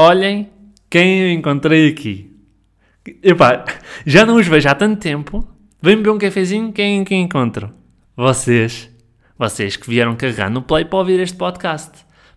Olhem quem eu encontrei aqui. Epá, já não os vejo há tanto tempo. Vem beber um cafezinho, quem, quem encontro? Vocês. Vocês que vieram carregar no play para ouvir este podcast.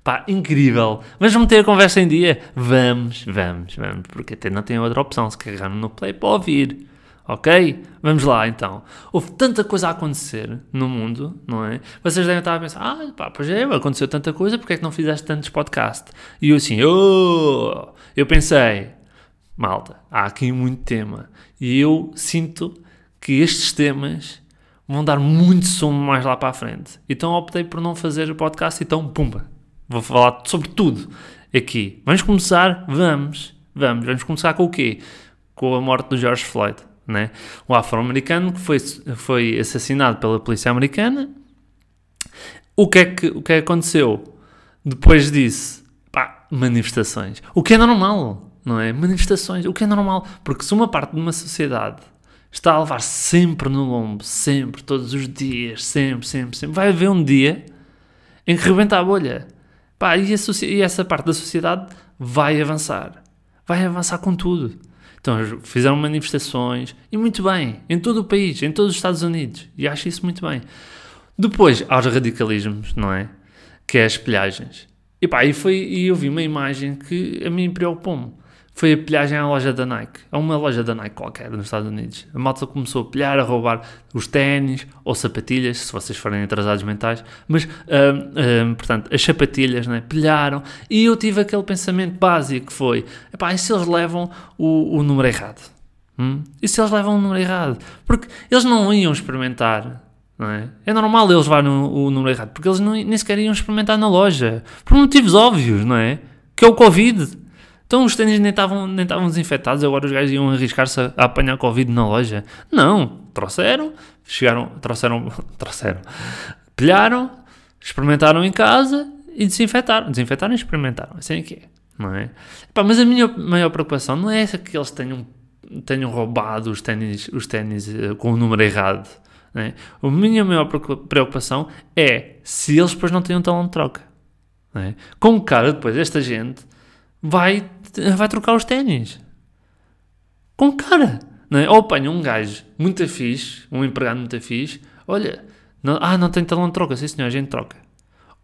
Pá, incrível. Vamos meter a conversa em dia? Vamos, vamos, vamos. Porque até não tem outra opção se carregar no play para ouvir. Ok? Vamos lá então. Houve tanta coisa a acontecer no mundo, não é? Vocês devem estar a pensar, ah, pá, pois é, aconteceu tanta coisa, porque é que não fizeste tantos podcasts? E eu assim, oh! eu pensei, malta, há aqui muito tema. E eu sinto que estes temas vão dar muito sumo mais lá para a frente. Então optei por não fazer o podcast, então, pumba, vou falar sobre tudo aqui. Vamos começar? Vamos, vamos. Vamos começar com o quê? Com a morte do George Floyd né? O afro-americano que foi, foi assassinado pela polícia americana. O que, é que, o que é que aconteceu? Depois disso, manifestações. O que é normal, não é? Manifestações, o que é normal. Porque se uma parte de uma sociedade está a levar sempre no lombo, sempre, todos os dias, sempre, sempre, sempre, vai haver um dia em que rebenta a bolha. Pá, e, e essa parte da sociedade vai avançar. Vai avançar com tudo. Então fizeram manifestações, e muito bem, em todo o país, em todos os Estados Unidos, e acho isso muito bem. Depois, aos radicalismos, não é? Que é as pilhagens. E pá, e, foi, e eu vi uma imagem que a mim preocupou-me foi a pilhagem à loja da Nike. A uma loja da Nike qualquer nos Estados Unidos. A malta começou a pilhar, a roubar os ténis ou sapatilhas, se vocês forem atrasados mentais. Mas, um, um, portanto, as sapatilhas, né? Pilharam. E eu tive aquele pensamento básico que foi: epá, e se eles levam o, o número errado? Hum? E se eles levam o número errado? Porque eles não iam experimentar. Não é? é normal eles levarem o, o número errado, porque eles não, nem sequer iam experimentar na loja. Por motivos óbvios, não é? Que é o Covid. Então os ténis nem estavam nem desinfetados, agora os gajos iam arriscar-se a, a, apanhar Covid na loja. Não, trouxeram, chegaram, trouxeram, trouxeram, pilharam, experimentaram em casa e desinfetaram. Desinfetaram e experimentaram, assim é que é, não é? Epá, mas a minha maior preocupação não é essa que eles tenham, tenham roubado os ténis, os ténis uh, com o número errado. É? A minha maior preocupação é se eles depois não têm um talão de troca. É? Com cara depois esta gente vai vai trocar os ténis. Com cara. Não é? Ou apanha um gajo muito fixe, um empregado muito fixe, olha, não, ah, não tem talão de troca, sim senhor, a gente troca.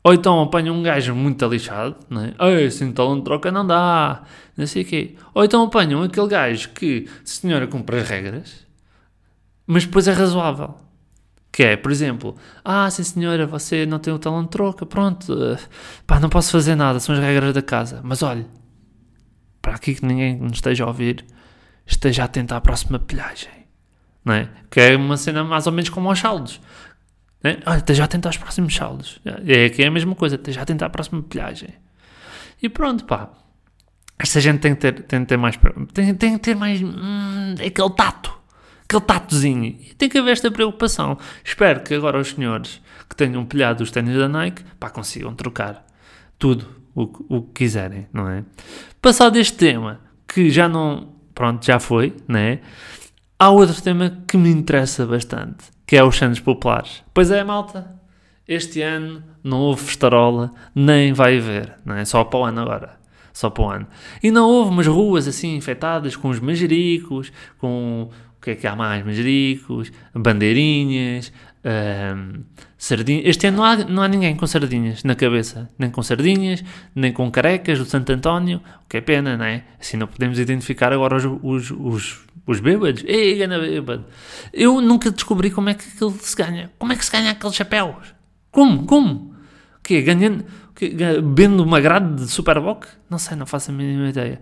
Ou então apanha um gajo muito lixado, não é? Ei, sem talão de troca não dá, não sei o quê. Ou então apanham aquele gajo que, senhora, cumpre as regras, mas depois é razoável. Que é, por exemplo, ah, sim senhora, você não tem o talão de troca, pronto, pá, não posso fazer nada, são as regras da casa. Mas olha, para aqui que ninguém nos esteja a ouvir, esteja atento à próxima pilhagem. Não é? Que é uma cena mais ou menos como aos saldos. É? Olha, esteja atento aos próximos saldos. É aqui é a mesma coisa, esteja atento à próxima pilhagem. E pronto, pá. Esta gente tem que ter, tem que ter mais. Tem, tem que ter mais. Hum, aquele tato. Aquele tatozinho. E tem que haver esta preocupação. Espero que agora os senhores que tenham pilhado os ténis da Nike, pá, consigam trocar tudo o, o que quiserem, não é? Passado este tema, que já não, pronto, já foi, né? Há outro tema que me interessa bastante, que é os Santos Populares. Pois é, malta, este ano não houve festarola, nem vai haver, não é? Só para o ano agora. Só para o ano. E não houve umas ruas assim infectadas com os manjericos, com que é que há mais? Manjericos, bandeirinhas, sardinhas. Este ano não há, não há ninguém com sardinhas na cabeça, nem com sardinhas, nem com carecas do Santo António, o que é pena, não é? Assim não podemos identificar agora os, os, os, os bêbados. Ei, gana bêbado. Eu nunca descobri como é que aquilo se ganha. Como é que se ganha aqueles chapéus? Como? Como? O quê? Ganhando, bebendo uma grade de Superboc? Não sei, não faço a mínima ideia.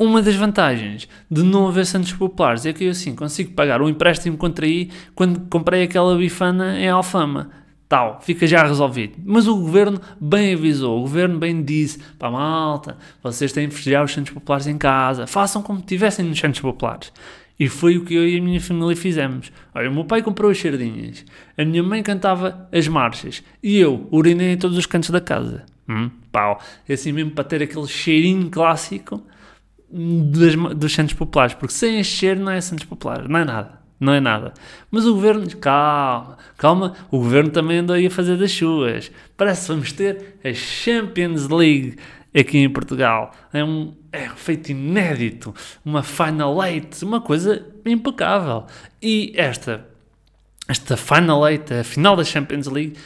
Uma das vantagens de não haver Santos Populares é que eu assim consigo pagar o um empréstimo que contraí quando comprei aquela bifana em Alfama. Tal, fica já resolvido. Mas o governo bem avisou, o governo bem disse: pá, malta, vocês têm de festejar os Santos Populares em casa, façam como tivessem nos Santos Populares. E foi o que eu e a minha família fizemos. Olha, o meu pai comprou as sardinhas, a minha mãe cantava as marchas e eu urinei em todos os cantos da casa. Hum, pau, assim mesmo para ter aquele cheirinho clássico das, dos Santos Populares, porque sem encher não é Santos Populares, não é nada. Não é nada. Mas o governo, calma, calma, o governo também andou aí a fazer das suas. Parece que vamos ter a Champions League aqui em Portugal. É um, é um feito inédito, uma Final Eight, uma coisa impecável. E esta, esta Final Eight, a final da Champions League,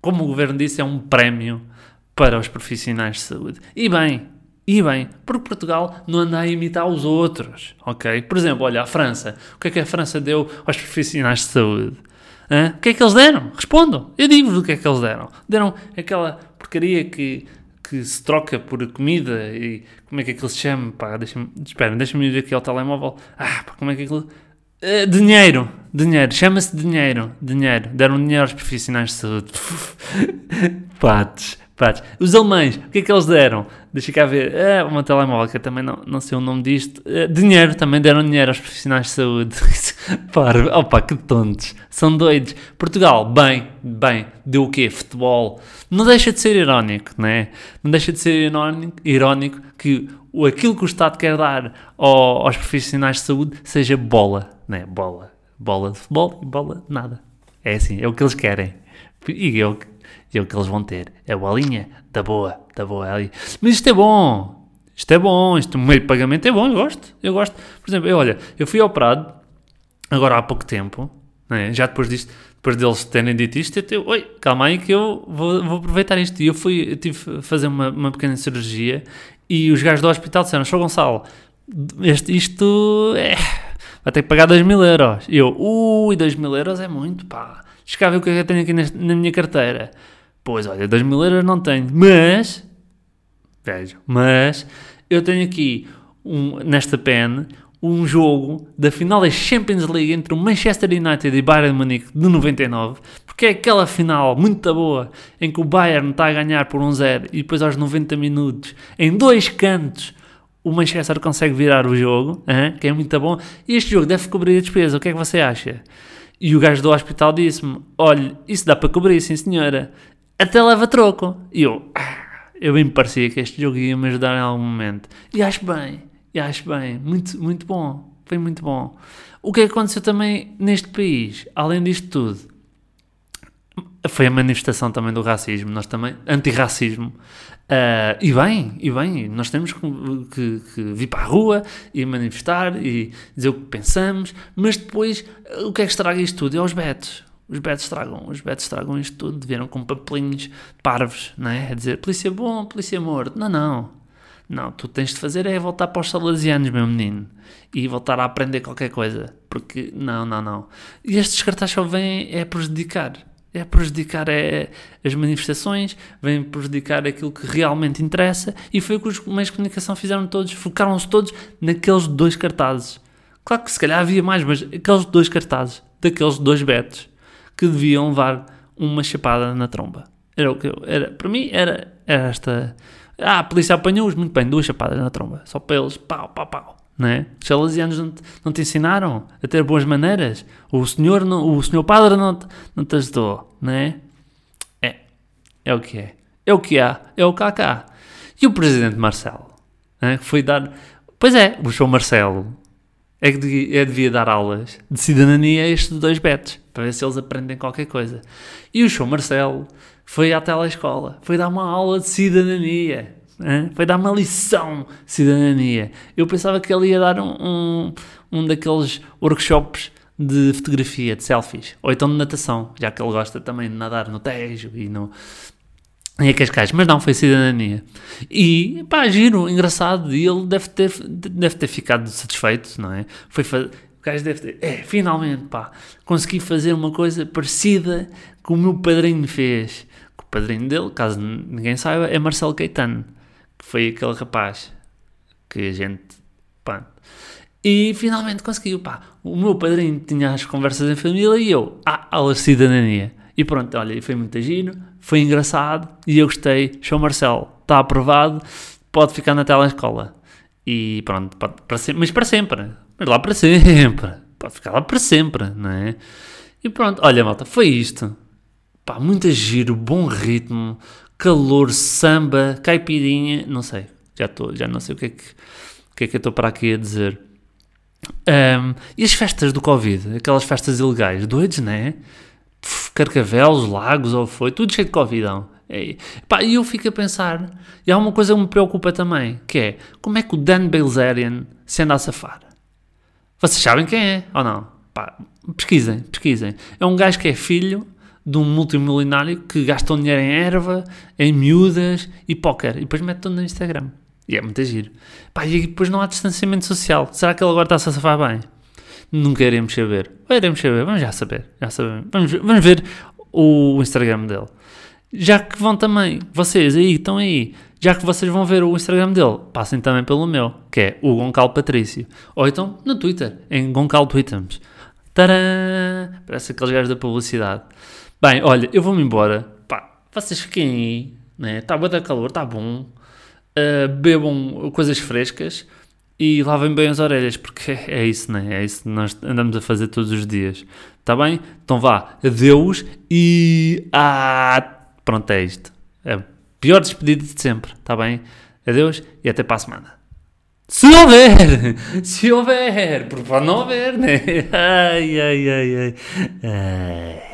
como o governo disse, é um prémio para os profissionais de saúde. E bem, e bem, porque Portugal não anda a imitar os outros, ok? Por exemplo, olha, a França. O que é que a França deu aos profissionais de saúde? Hã? O que é que eles deram? Respondam. Eu digo-vos o que é que eles deram. Deram aquela porcaria que, que se troca por comida e como é que aquilo se chama? Pá, deixa-me, espera, deixa-me ir aqui ao telemóvel. Ah, pá, como é que aquilo... Uh, dinheiro, dinheiro, chama-se dinheiro, dinheiro. Deram dinheiro aos profissionais de saúde. Patos, patos. Os alemães, o que é que eles deram? Deixa cá ver. É, uma telemóvel, que eu também não, não sei o nome disto. Uh, dinheiro, também deram dinheiro aos profissionais de saúde. Para, opa, que tontos. São doidos. Portugal, bem, bem, deu o quê? Futebol. Não deixa de ser irónico, não é? Não deixa de ser irónico, irónico que aquilo que o Estado quer dar ao, aos profissionais de saúde seja bola, não é? Bola. Bola de futebol e bola de nada. É assim, é o que eles querem. E é é o que eles vão ter. É a bolinha da boa, da boa ali. Mas isto é bom. Isto é bom. Isto, meio pagamento é bom. Eu gosto. Eu gosto. Por exemplo, eu, olha, eu fui operado agora há pouco tempo. É? Já depois disto, depois deles terem dito isto, eu te, oi, calma aí que eu vou, vou aproveitar isto. E eu fui, eu tive fazer uma, uma pequena cirurgia e os gajos do hospital disseram, Sr. Gonçalo, este, isto é, vai ter que pagar 2 mil euros. E eu, ui, 2 mil euros é muito, pá. Ver o que é que eu tenho aqui neste, na minha carteira. Pois, olha, 2 mil euros não tenho, mas, vejo, mas, eu tenho aqui, um, nesta pen, um jogo da final da Champions League entre o Manchester United e Bayern de Munique de 99, porque é aquela final muito boa em que o Bayern está a ganhar por 1-0 e depois aos 90 minutos, em dois cantos, o Manchester consegue virar o jogo, hein? que é muito bom, e este jogo deve cobrir a despesa, o que é que você acha? E o gajo do hospital disse-me, olha, isso dá para cobrir, sim senhora, até leva troco. E eu, ah, eu bem me parecia que este jogo ia me ajudar em algum momento. E acho bem, e acho bem, muito, muito bom, foi muito bom. O que aconteceu também neste país, além disto tudo, foi a manifestação também do racismo, nós também, antirracismo. Uh, e bem, e bem, nós temos que, que, que, vir para a rua e manifestar e dizer o que pensamos, mas depois o que é que estraga isto tudo? É os betos. Os betos estragam, os betos estragam isto tudo, vieram com papelinhos parvos, não é? A dizer polícia bom, polícia morto. Não, não. Não, tu tens de fazer é voltar para os salesianos, meu menino, e voltar a aprender qualquer coisa, porque não, não, não. E estes cartazes só vêm é prejudicar, é prejudicar é, as manifestações, vem prejudicar aquilo que realmente interessa, e foi o que os meios de comunicação fizeram todos, focaram-se todos naqueles dois cartazes. Claro que se calhar havia mais, mas aqueles dois cartazes, daqueles dois betos, que deviam levar uma chapada na tromba. Era o que eu, era, para mim era, era esta ah, a polícia apanhou-os, muito bem, duas chapadas na tromba. Só para eles, pau, pau, pau. Não é? Os salesianos não não te ensinaram a ter boas maneiras. O senhor, não, o senhor padre não te, não te ajudou, não é? É. É o que é. É o que há. É o cá. E o presidente Marcelo, é? que foi dar... Pois é, o João Marcelo é que devia, é, devia dar aulas de cidadania a estes dois betos, para ver se eles aprendem qualquer coisa. E o João Marcelo foi à telescola, foi dar uma aula de cidadania, hein? foi dar uma lição de cidadania. Eu pensava que ele ia dar um, um, um daqueles workshops de fotografia, de selfies, ou então de natação, já que ele gosta também de nadar no Tejo e no, em Cascais, mas não, foi cidadania. E pá, giro, engraçado, e ele deve ter, deve ter ficado satisfeito, não é? Foi o gajo deve ter, é, finalmente, pá, consegui fazer uma coisa parecida que o meu padrinho fez padrinho dele, caso ninguém saiba, é Marcelo Caetano, que foi aquele rapaz que a gente. Pá. E finalmente conseguiu, pá. O meu padrinho tinha as conversas em família e eu, ah, aula de cidadania. E pronto, olha, foi muito giro, foi engraçado e eu gostei. Show Marcelo, está aprovado, pode ficar na telescola. E pronto, pode, para sempre, mas para sempre, mas lá para sempre, pode ficar lá para sempre, não é? E pronto, olha malta, foi isto. Pá, muito giro, bom ritmo, calor, samba, caipirinha, não sei, já estou, já não sei o que é que, o que, é que eu estou para aqui a dizer. Um, e as festas do Covid, aquelas festas ilegais, doidos, Carcavelos, lagos, ou foi, tudo cheio de Covidão. É, pá, e eu fico a pensar, e há uma coisa que me preocupa também, que é, como é que o Dan Bilzerian se anda a safar? Vocês sabem quem é, ou não? Pá, pesquisem, pesquisem. É um gajo que é filho de um multimilionário que gasta dinheiro em erva, em miúdas e póquer. E depois mete tudo no Instagram. E é muito giro. Pá, e depois não há distanciamento social. Será que ele agora está-se a safar bem? Nunca iremos saber. Ou iremos saber, vamos já saber. Já sabemos. Vamos, vamos ver o Instagram dele. Já que vão também, vocês aí, estão aí, já que vocês vão ver o Instagram dele, passem também pelo meu, que é o Goncal Patrício. Ou então no Twitter, em Goncal Tweetums. Tadã! Parece aqueles gajos da publicidade. Bem, olha, eu vou-me embora. Pá, vocês fiquem aí, né? Está boa da calor, está bom. Uh, bebam coisas frescas e lavem bem as orelhas, porque é isso, né? É isso que nós andamos a fazer todos os dias. Está bem? Então vá, adeus e. Ah! Pronto, é isto. É pior despedido de sempre, está bem? Adeus e até para a semana. Se houver! Se houver! Porque pode não haver, né? Ai, ai, ai, ai. ai.